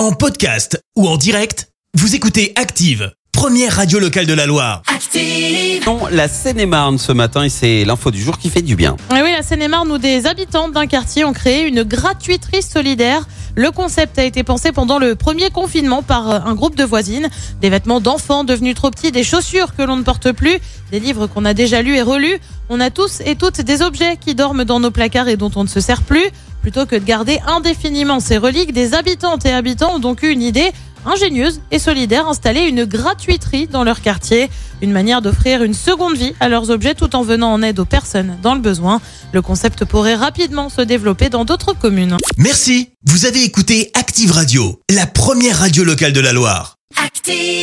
En podcast ou en direct, vous écoutez Active, première radio locale de la Loire. Active. Non, la Seine-et-Marne ce matin et c'est l'info du jour qui fait du bien. Et oui, la Seine-et-Marne où des habitants d'un quartier ont créé une gratuiterie solidaire. Le concept a été pensé pendant le premier confinement par un groupe de voisines. Des vêtements d'enfants devenus trop petits, des chaussures que l'on ne porte plus, des livres qu'on a déjà lus et relus. On a tous et toutes des objets qui dorment dans nos placards et dont on ne se sert plus. Plutôt que de garder indéfiniment ces reliques, des habitantes et habitants ont donc eu une idée ingénieuse et solidaire, installer une gratuiterie dans leur quartier. Une manière d'offrir une seconde vie à leurs objets tout en venant en aide aux personnes dans le besoin. Le concept pourrait rapidement se développer dans d'autres communes. Merci, vous avez écouté Active Radio, la première radio locale de la Loire. Active.